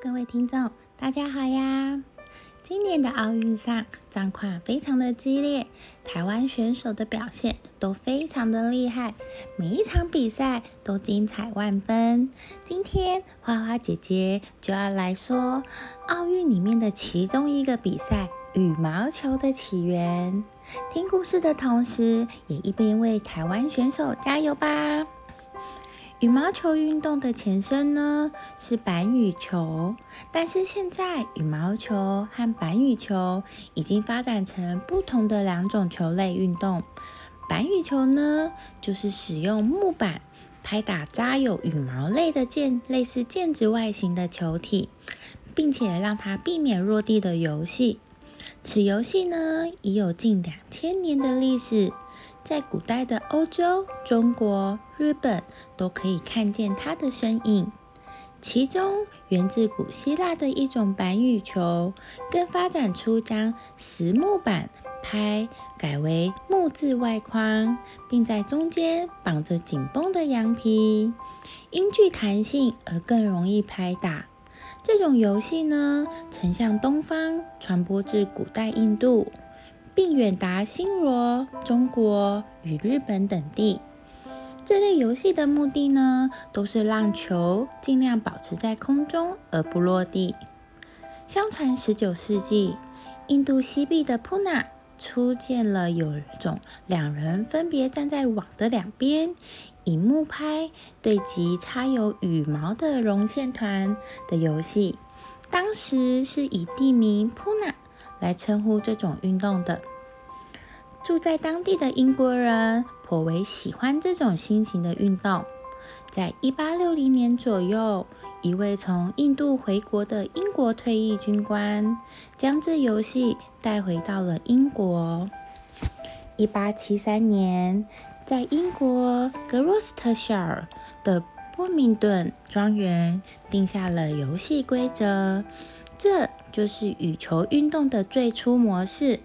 各位听众，大家好呀！今年的奥运上战况非常的激烈，台湾选手的表现都非常的厉害，每一场比赛都精彩万分。今天花花姐姐就要来说奥运里面的其中一个比赛——羽毛球的起源。听故事的同时，也一边为台湾选手加油吧！羽毛球运动的前身呢是板羽球，但是现在羽毛球和板羽球已经发展成不同的两种球类运动。板羽球呢，就是使用木板拍打扎有羽毛类的毽，类似毽子外形的球体，并且让它避免落地的游戏。此游戏呢，已有近两千年的历史。在古代的欧洲、中国、日本都可以看见它的身影。其中，源自古希腊的一种板羽球，更发展出将实木板拍改为木质外框，并在中间绑着紧绷的羊皮，因具弹性而更容易拍打。这种游戏呢，曾向东方传播至古代印度。并远达新罗、中国与日本等地。这类游戏的目的呢，都是让球尽量保持在空中而不落地。相传十九世纪，印度西壁的普纳出现了有种两人分别站在网的两边，以木拍对击插有羽毛的绒线团的游戏。当时是以地名普纳。来称呼这种运动的。住在当地的英国人颇为喜欢这种新型的运动。在一八六零年左右，一位从印度回国的英国退役军官将这游戏带回到了英国。一八七三年，在英国格罗斯特夏尔的波明顿庄园定下了游戏规则。这就是羽球运动的最初模式，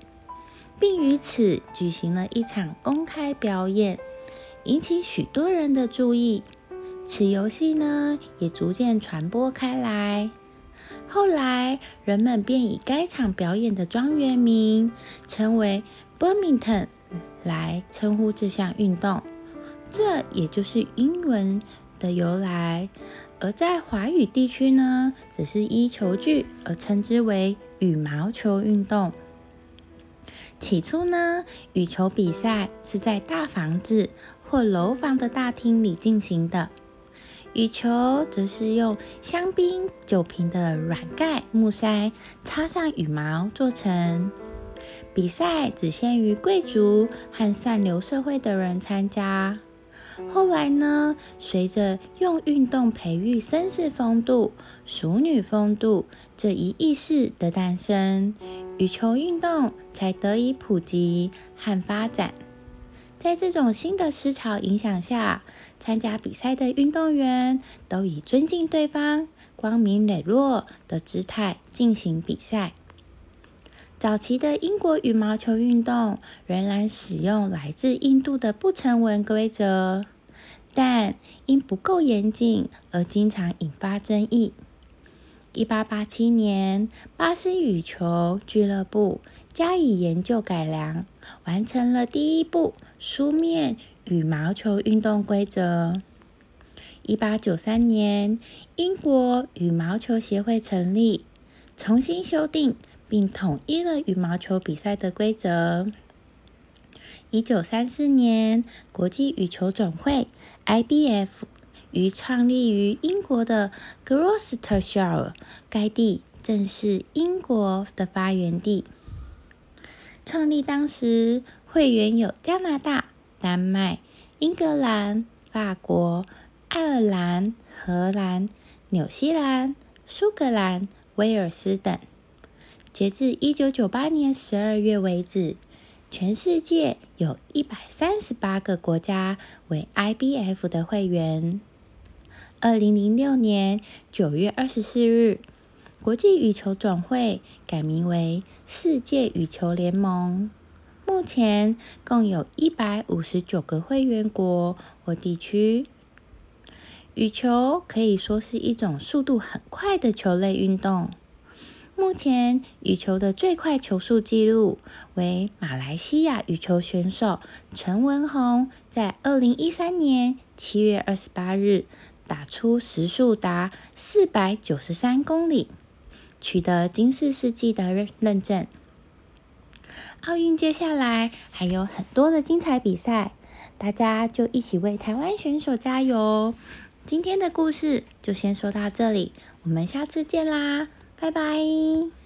并于此举行了一场公开表演，引起许多人的注意。此游戏呢，也逐渐传播开来。后来，人们便以该场表演的庄园名称为 Birmingham 来称呼这项运动，这也就是英文的由来。而在华语地区呢，只是依球具而称之为羽毛球运动。起初呢，羽球比赛是在大房子或楼房的大厅里进行的，羽球则是用香槟酒瓶的软盖木塞插上羽毛做成。比赛只限于贵族和上流社会的人参加。后来呢，随着用运动培育绅士风度、淑女风度这一意识的诞生，羽球运动才得以普及和发展。在这种新的思潮影响下，参加比赛的运动员都以尊敬对方、光明磊落的姿态进行比赛。早期的英国羽毛球运动仍然使用来自印度的不成文规则，但因不够严谨而经常引发争议。一八八七年，巴斯羽球俱乐部加以研究改良，完成了第一部书面羽毛球运动规则。一八九三年，英国羽毛球协会成立，重新修订。并统一了羽毛球比赛的规则。一九三四年，国际羽球总会 （IBF） 于创立于英国的 Gloucestershire，该地正是英国的发源地。创立当时，会员有加拿大、丹麦、英格兰、法国、爱尔兰、荷兰、纽西兰、苏格兰、威尔斯等。截至一九九八年十二月为止，全世界有一百三十八个国家为 IBF 的会员。二零零六年九月二十四日，国际羽球总会改名为世界羽球联盟。目前共有一百五十九个会员国或地区。羽球可以说是一种速度很快的球类运动。目前，羽球的最快球速纪录为马来西亚羽球选手陈文宏在二零一三年七月二十八日打出时速达四百九十三公里，取得金世世纪的认认证。奥运接下来还有很多的精彩比赛，大家就一起为台湾选手加油！今天的故事就先说到这里，我们下次见啦，拜拜。